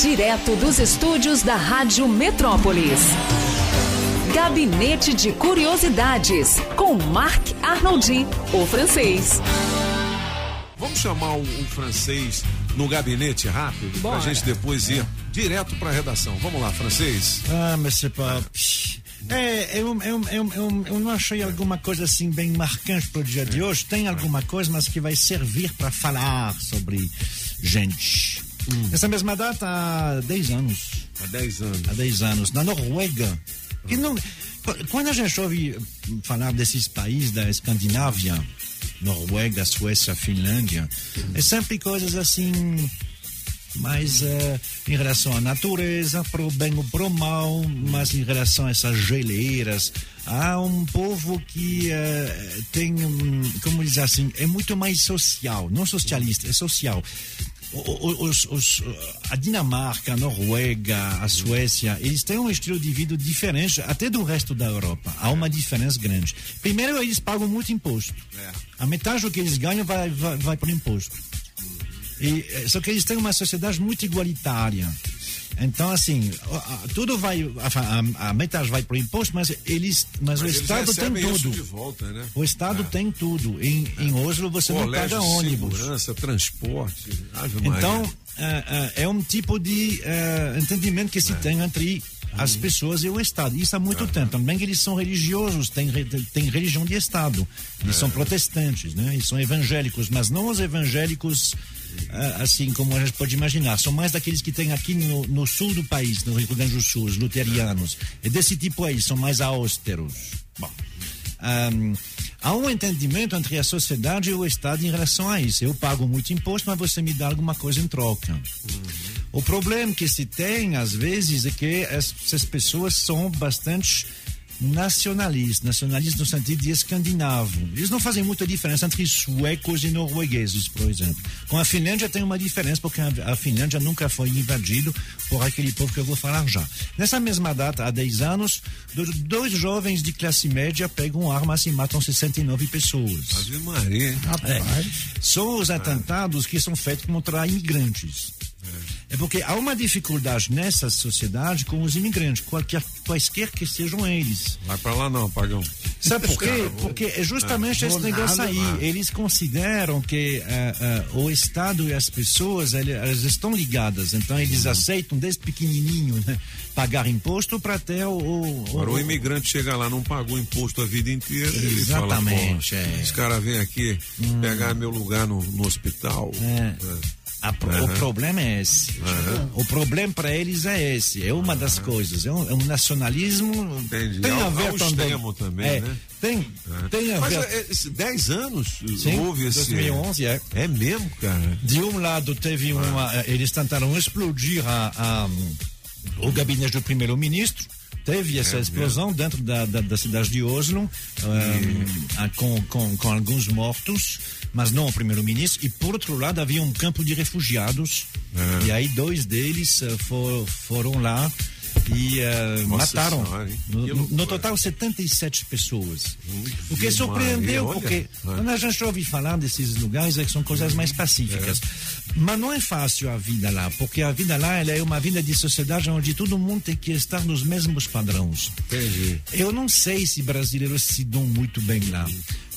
Direto dos estúdios da Rádio Metrópolis. Gabinete de Curiosidades, com Marc Arnoldi, o francês. Vamos chamar o, o francês no gabinete rápido, para a gente depois ir direto para a redação. Vamos lá, francês. Ah, c'est pas. É, eu, eu, eu, eu, eu não achei alguma coisa assim bem marcante para o dia de hoje. Tem alguma coisa, mas que vai servir para falar sobre gente. Essa mesma data há 10 anos. Há 10 anos. Há 10 anos, na Noruega. Que não, quando a gente ouve falar desses países da Escandinávia, Noruega, Suécia, Finlândia, é sempre coisas assim mas eh, em relação à natureza, para o bem ou para o mal, mas em relação a essas geleiras, há um povo que eh, tem, um, como dizer assim, é muito mais social, não socialista, é social. Os, os, a Dinamarca, a Noruega, a Suécia, eles têm um estilo de vida diferente até do resto da Europa. Há uma diferença grande. Primeiro, eles pagam muito imposto. A metade do que eles ganham vai, vai, vai para o imposto. E, eh, só que eles têm uma sociedade muito igualitária. Então, assim, tudo vai. A, a, a metade vai para o imposto, mas eles. Mas, o Mas eles Estado tem tudo. volta, né? O Estado tem tudo. Em, em Oslo você não Colégio paga de ônibus. segurança, transporte. Então, ah, ah, é um tipo de ah, entendimento que se É. tem entre as Uhum. pessoas e o Estado. Isso há muito tempo. Também que eles são religiosos, têm, têm religião de Estado. Eles É. são protestantes, né? Eles são evangélicos, mas não os evangélicos assim como a gente pode imaginar. São mais daqueles que tem aqui no, no sul do país, no Rio Grande do Sul, os luterianos. É desse tipo aí, são mais austeros. Bom. Ahm, há um entendimento entre a sociedade e o Estado em relação a isso. Eu pago muito imposto, mas você me dá alguma coisa em troca. O problema que se tem, às vezes, é que es- essas pessoas são bastante nacionalistas, nacionalistas no sentido de escandinavo. Eles não fazem muita diferença entre suecos e noruegueses, por exemplo. Com a Finlândia tem uma diferença, porque a Finlândia nunca foi invadido por aquele povo que eu vou falar já. Nessa mesma data, há 10 anos, do- dois jovens de classe média pegam armas e matam 69 pessoas. Ave Maria, hein? É. São os atentados que são feitos contra imigrantes. É porque há uma dificuldade nessa sociedade com os imigrantes, qualquer, quaisquer que sejam eles. Vai pra lá não, pagão. Sabe por quê? Cara, Porque é justamente Ah, esse negócio nada, aí. mano. Eles consideram que ah, ah, o Estado e as pessoas elas estão ligadas. Então eles Uhum. aceitam desde pequenininho né, pagar imposto para ter o, o, Agora o imigrante chega lá, não pagou imposto a vida inteira. Ele fala, Exatamente, "Pô, é. Os caras vêm aqui pegar meu lugar no, no hospital. É. É. A pro- O problema é esse. O problema para eles é esse. É uma das coisas. É um, é um nacionalismo. Entendi. Tem a Ao- ver ao também. também, é, né? Tem, tem a Mas ver. é, esse 10 anos Sim, houve esse. 2011, é. É mesmo, cara? De um lado teve uma. eh, Eles tentaram explodir a, a- o gabinete do primeiro-ministro. Teve essa explosão dentro da, da, da cidade de Oslo, ah, ah, com, com, com alguns mortos, mas não o primeiro-ministro. E por outro lado havia um campo de refugiados. E aí dois deles ah, for- foram lá e Nossa mataram. Senhora, no, no- total, 77 pessoas. O que surpreendeu, olha. porque quando a gente ouve falar desses lugares, é que são coisas mais pacíficas. Mas não é fácil a vida lá, porque a vida lá ela é uma vida de sociedade onde todo mundo tem que estar nos mesmos padrões. Entendi. Eu não sei se brasileiros se dão muito bem lá.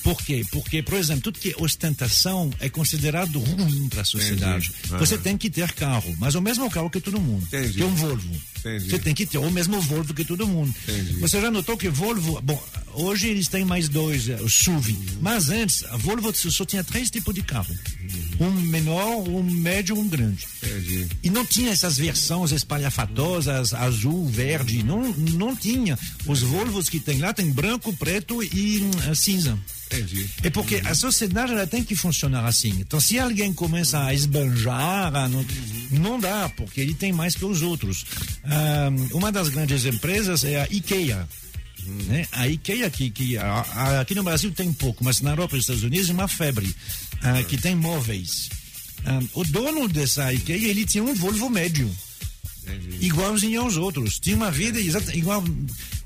Por quê? Porque, por exemplo, tudo que é ostentação é considerado ruim para a sociedade. Entendi. Você tem que ter carro, mas o mesmo carro que todo mundo. Entendi. Que é um Volvo. Entendi. Você tem que ter o mesmo Volvo que todo mundo. Você já notou que Volvo, bom, hoje eles têm mais dois, eh, o SUV, mas antes a Volvo só tinha três tipos de carro. Um menor, um médio, um grande. Entendi. E não tinha essas versões espalhafatosas, azul, verde, não, não tinha. Os Volvos que tem lá tem branco, preto e hum, cinza. Entendi. É porque a sociedade ela tem que funcionar assim. Então, se alguém começa a esbanjar, a não, não dá, porque ele tem mais que os outros. Ah, uma das grandes empresas é a IKEA. Né? A IKEA, que, que a- a- aqui no Brasil tem pouco, mas na Europa e nos Estados Unidos é uma febre, ah, que tem móveis. Ah, o dono dessa IKEA, ele tinha um Volvo médio igualzinho aos outros. Tinha uma vida exata, igual.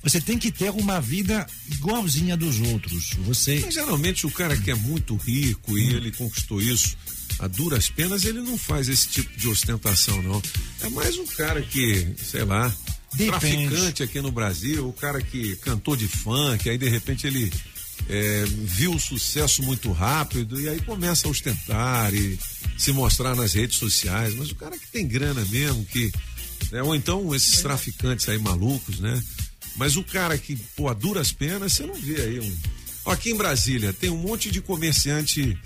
Você tem que ter uma vida igualzinha dos outros. Você. Mas geralmente o cara que é muito rico e ele conquistou isso, a duras penas, ele não faz esse tipo de ostentação, não. É mais um cara que, sei lá, Depende. traficante aqui no Brasil, o cara que cantou de funk, aí de repente ele é, viu o sucesso muito rápido e aí começa a ostentar e se mostrar nas redes sociais. Mas o cara que tem grana mesmo, que. Né, ou então esses traficantes aí malucos, né? Mas o cara que, pô, a duras penas, você não vê aí um. Aqui em Brasília tem um monte de comerciante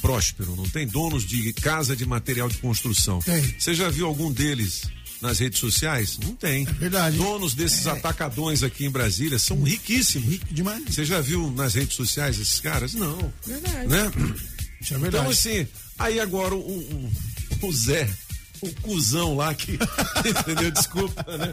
próspero, não tem? Donos de casa de material de construção. Tem. Você já viu algum deles nas redes sociais? Não tem. É verdade. Donos desses é. atacadões aqui em Brasília são riquíssimos. Rico demais. Você já viu nas redes sociais esses caras? Não. Verdade. Né? Isso é verdade. Então, assim, aí agora o, o, o Zé, o cuzão lá que. entendeu? Desculpa, né?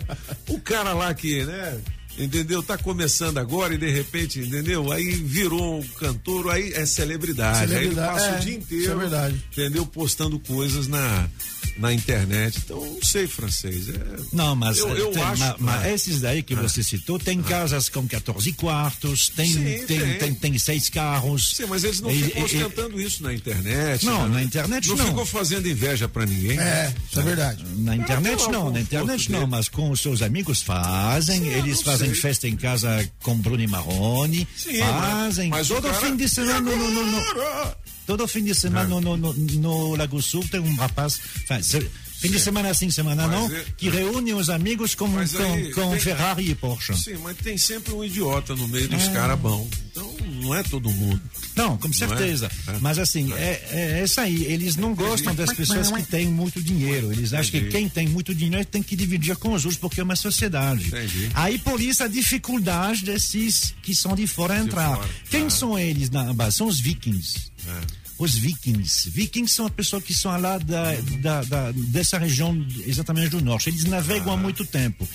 O cara lá que, né? Entendeu? Tá começando agora e de repente, entendeu? Aí virou um cantor, aí é celebridade. celebridade aí ele passa é, o dia inteiro, é entendeu? Postando coisas na, na internet. Então, não sei francês. É... Não, mas, eu, eu tem, acho, mas, mas esses daí que ah. você citou, tem ah. casas com 14 quartos, tem, Sim, tem, tem. Tem, tem, seis carros. Sim, mas eles não e, ficam ostentando isso na internet. Não, né? na internet não. Não ficam fazendo inveja para ninguém. É, isso é verdade. Na internet não, na internet não, mas com os seus amigos fazem, Sim, eles fazem sei. festa em casa com Bruno Marrone, Sim, fazem mas, todo cara... fim de semana no, no, no, no Todo fim de semana no, no, no, no Lago Sul tem um rapaz. Fim de semana sim, semana mas não, é, que reúne os amigos com, com, com tem, Ferrari e Porsche. Sim, mas tem sempre um idiota no meio dos é. caras bons. Então, não é todo mundo. Não, com certeza. Não é? Mas assim, é. É, é isso aí. Eles não gostam das pessoas que têm muito dinheiro. Eles acham Entendi. que quem tem muito dinheiro tem que dividir com os outros, porque é uma sociedade. Entendi. Aí por isso a dificuldade desses que são de fora entrar. Fora. Quem ah. são eles na base? São os vikings. É os vikings. Vikings são as pessoas que são lá da, da, da, dessa região exatamente do norte. Eles navegam ah. há muito tempo.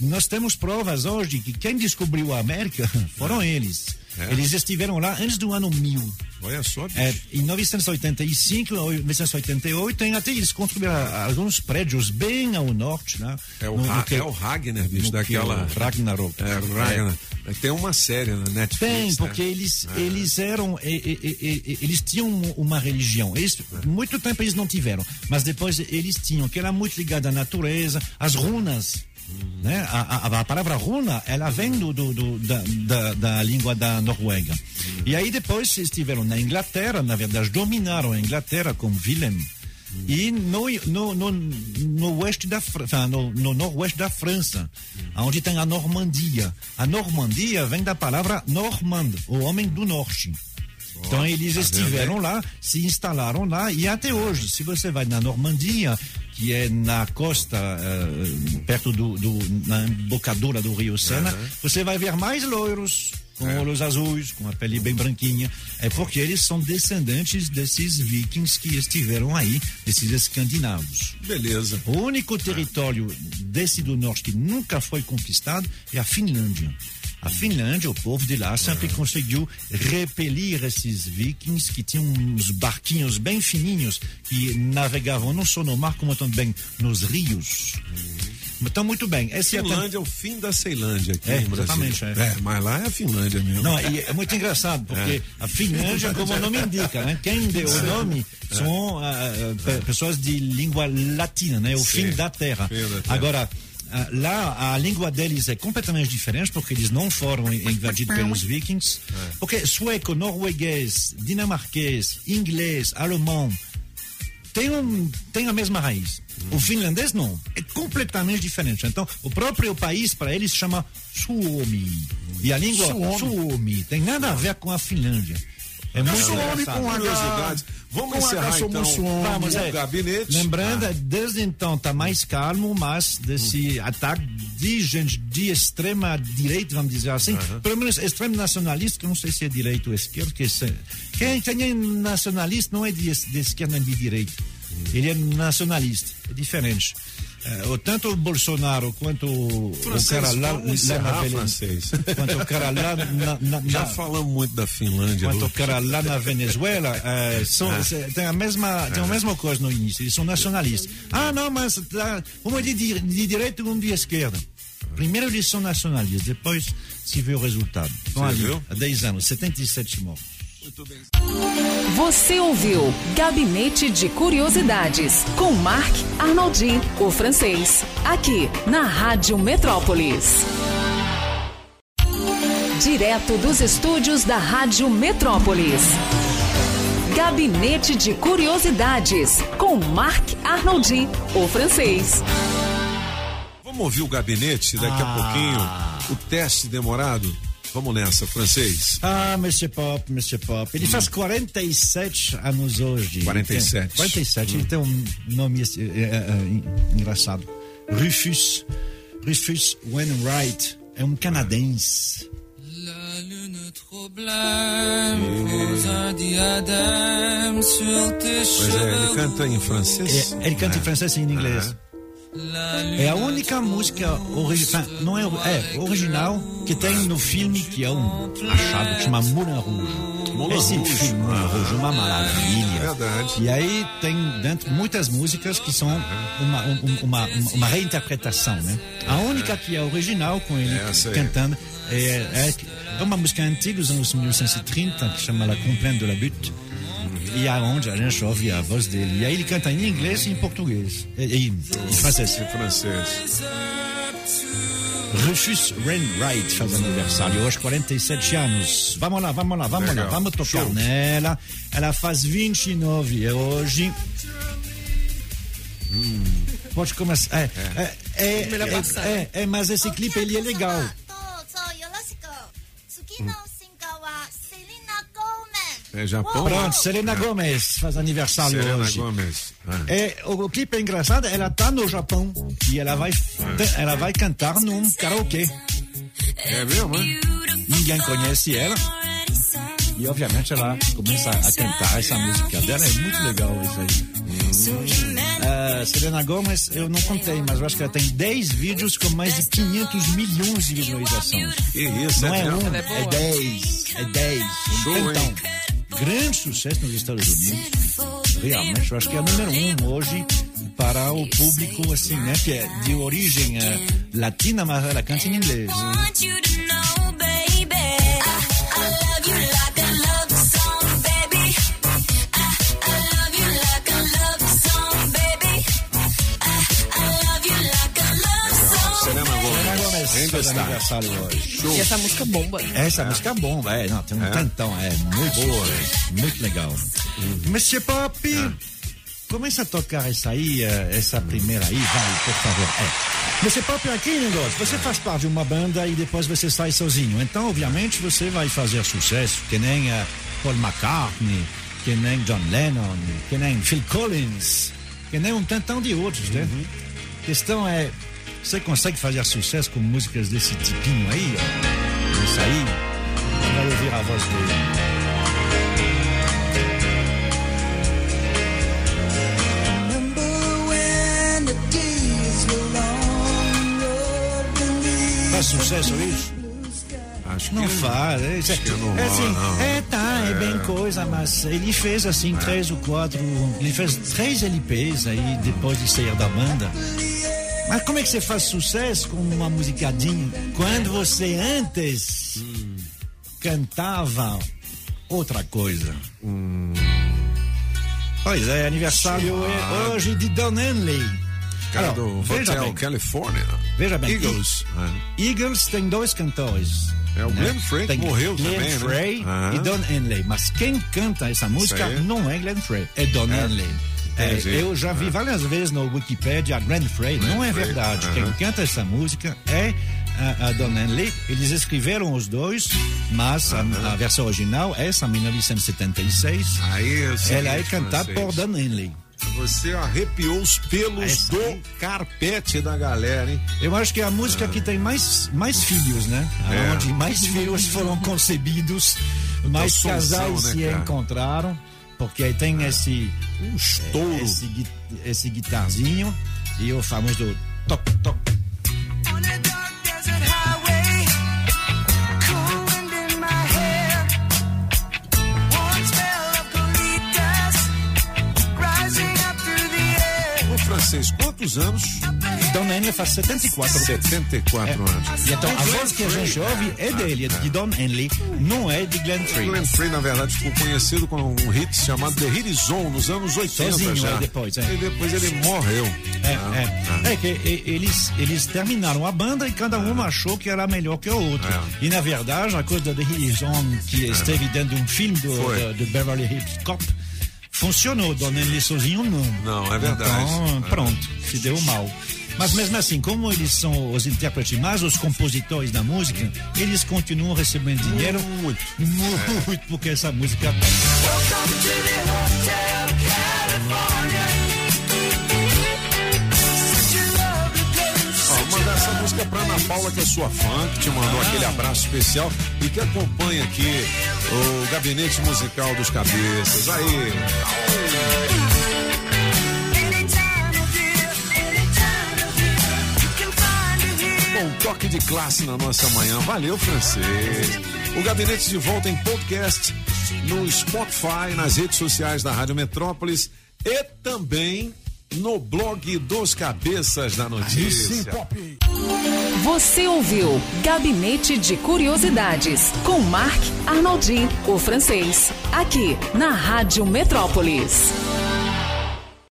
Nós temos provas hoje que quem descobriu a América foram eles. É. Eles estiveram lá antes do ano 1000. Olha só, é, em 1985, 1988, tem até eles construíram alguns prédios bem ao norte, né? É o, no, no que, é o Ragnar, bicho, daquela. Ragnarok. É, o Ragnar. É. Tem uma série na Netflix. Tem, né? porque né? eles, é. eles eram. E, e, e, eles tinham uma religião. Eles, muito tempo eles não tiveram, mas depois eles tinham, que era muito ligada à natureza, às runas né? A, a, a, palavra runa, ela vem do, do, do da, da, da, língua da Noruega. E aí depois estiveram na Inglaterra, na verdade dominaram a Inglaterra com Willem. E no, no, no, no oeste da no, no noroeste da França, onde tem a Normandia. A Normandia vem da palavra normand, o homem do norte. Então eles tá estiveram lá, se instalaram lá e até hoje, se você vai na Normandia, que é na costa, uh, perto do, do, na embocadura do Rio Sena, uhum. você vai ver mais loiros, com é. olhos azuis, com a pele bem branquinha. É porque eles são descendentes desses vikings que estiveram aí, desses escandinavos. Beleza. O único território desse do norte que nunca foi conquistado é a Finlândia. A Finlândia, o povo de lá, sempre conseguiu repelir esses vikings que tinham uns barquinhos bem fininhos que navegavam não só no mar, como também nos rios. Então, muito bem. Esse Finlândia é, é o fim da Ceilândia aqui é, Exatamente. É. é. mas lá é a Finlândia mesmo. Não, é muito engraçado, porque é. a Finlândia, como o nome indica, né? Quem deu o nome são uh, pessoas de língua latina, né? O fim da terra. Fim da terra. Agora, lá a língua deles é completamente diferente porque eles não foram invadidos pelos vikings. É. Porque sueco, norueguês, dinamarquês, inglês, alemão tem, um, tem a mesma raiz. Hum. O finlandês não, é completamente diferente. Então, o próprio país para eles chama Suomi. E a língua Suomi. Suomi tem nada a ver com a Finlândia. É muito Suomi com H. Vamos com encerrar então Vamos, o é. gabinete. Lembrando, ah. desde então está mais calmo, mas desse hum. ataque de gente de extrema direita, vamos dizer assim, uh -huh. pelo menos extremo nacionalista, que não sei se é direito ou esquerda, que se, quem, quem é nacionalista não é de, de esquerda nem de direita. Hum. Ele é nacionalista, é diferente. É, tanto o Bolsonaro quanto francês, o cara lá, lá na francês. quanto o cara lá na, na, já na, falamos muito da Finlândia quanto o cara lá na Venezuela é, são, ah. tem a mesma tem a mesma coisa no início eles são nacionalistas. Ah não mas tá, um é de, de direita e um de esquerda. Primeiro eles são nacionalistas depois se vê o resultado. Estão ali há 10 anos 77 mortos Muito bem. Você ouviu Gabinete de Curiosidades com Marc Arnoldi, o francês, aqui na Rádio Metrópolis. Direto dos estúdios da Rádio Metrópolis. Gabinete de Curiosidades com Marc Arnoldi, o francês. Vamos ouvir o gabinete daqui a pouquinho. O teste demorado. Vamos nessa, francês. Ah, Monsieur Pop, Monsieur Pop. Ele faz 47 anos hoje. 47. Tem, 47. Ele tem um nome é, é, é, engraçado. Rufus. Rufus Wainwright. É um canadense. La lune trop pose un diadème sur tes cheveux. Mas é, ele canta em francês? É, ele canta em francês e em inglês. Ah. É a única música original, não é, é, original que tem no filme que é um achado que chama Moulin Rouge. Moulin Esse Rouge. filme Moulin Rouge é uma maravilha. Verdade. E aí tem dentro muitas músicas que são uma, uma, uma, uma reinterpretação, né? A única que é original com ele cantando é, é, é uma música antiga dos anos 1930 que chama La Complainte de la Butte e aonde a gente ouve a voz dele. E aí ele canta em inglês e em português. E, e, em francês. Em francês. Rufus Wainwright faz aniversário hoje, 47 anos. Vamos lá, vamos lá, vamos Legal. lá, vamos tocar Show. nela. Ela faz 29 hoje. Hum. Pode começar. É, é, é, é, é, é, mas esse clipe ele é legal. É Japão? Pronto, Selena Gomez faz aniversário Selena hoje. Gomes. Ah. É, o, o clipe é engraçado, ela tá no Japão e ela vai, ela vai cantar num karaokê. É mesmo, hein? Ninguém conhece ela. E obviamente ela começa a cantar essa música dela, é muito legal isso aí. Uh, Selena Gomez, eu não contei, mas eu acho que ela tem 10 vídeos com mais de 500 milhões de visualizações. Que isso, Não é mesmo? um, é é boa. 10. É 10. Show, então, hein? grande sucesso nos Estados Unidos. Realmente, eu acho que é o número um hoje para o público, assim, né? Que é de origem eh, latina, mas ela canta em inglês. want Aniversário hoje. E essa música bomba. Essa música é bomba, é, não, tem um tantão, é muito boa, muito legal. Monsieur Pop, começa a tocar essa aí, eh, essa primeira aí, vai, por favor. É. Monsieur Pop, aqui negócio, você faz parte de uma banda e depois você sai sozinho, então obviamente você vai fazer sucesso, que nem eh, Paul McCartney, que nem John Lennon, que nem Phil Collins, que nem um tantão de outros, né? A questão é, você consegue fazer sucesso com músicas desse tipinho aí, ó? Isso aí, vai ouvir a voz dele. Faz sucesso isso? Acho Não que faz. É, Acho que não é assim, não. é, tá, é. bem coisa, mas ele fez assim três ou quatro, ele fez três LPs aí depois de sair da banda. Mas como é que você faz sucesso com uma musicadinha quando você antes cantava outra coisa? Pois é, aniversário é hoje de Don Henley. Cara Olha, do veja Hotel bem, California. Veja bem, Eagles. É. Eagles tem dois cantores. É, o Glenn Frey que Tem morreu Glenn também, né? Frey Aham. e Don Henley. Mas quem canta essa música não é Glenn Frey, é Don É. Henley. É, Entendi. eu já vi várias vezes no Wikipedia Glenn Frey, não é Frey, verdade. Quem canta essa música é a, a Don Henley. Eles escreveram os dois, mas a, a versão original, essa 1976, Aí, é ela é cantada francês. por Don Henley. Você arrepiou os pelos Essa do aí. carpete da galera, hein? Eu acho que é a música que tem mais, mais filhos, né? É. Onde mais filhos foram concebidos, mais sonzão, casais né, se cara? encontraram, porque aí tem esse, Um estouro. esse, gui- esse guitarzinho e o famoso the air. Ô, francês, quantos anos? Don Henley faz 74. 74 É. anos. E então a voz que a gente ouve é dele, é de Don Henley, não é de Glenn Frey. Glenn Frey, na verdade, ficou conhecido com um hit chamado The Hit Zone nos anos 80 Sozinho, já. é, depois, é. E depois ele morreu. É, Ah, é. É que e- eles, eles terminaram a banda e cada um achou que era melhor que o outro. É. E na verdade, a coisa da Hilson, que esteve dentro de um filme do, do, do Beverly Hills Cop, funcionou. Dona ele sozinho, não. Não, é verdade. Então, É. pronto, se deu mal. Mas mesmo assim, como eles são os intérpretes mais os compositores da música, eles continuam recebendo dinheiro Muito. muito, porque essa música Ó, mandar essa música pra Ana Paula, que é sua fã, que te mandou aquele abraço especial e que acompanha aqui o gabinete musical dos cabeças. Aí. Bom, toque de classe na nossa manhã. Valeu, francês. O gabinete de volta em podcast no Spotify, nas redes sociais da Rádio Metrópolis e também no blog dos Cabeças da Notícia. Você ouviu Gabinete de Curiosidades com Marc Arnoldi, o francês, aqui na Rádio Metrópolis.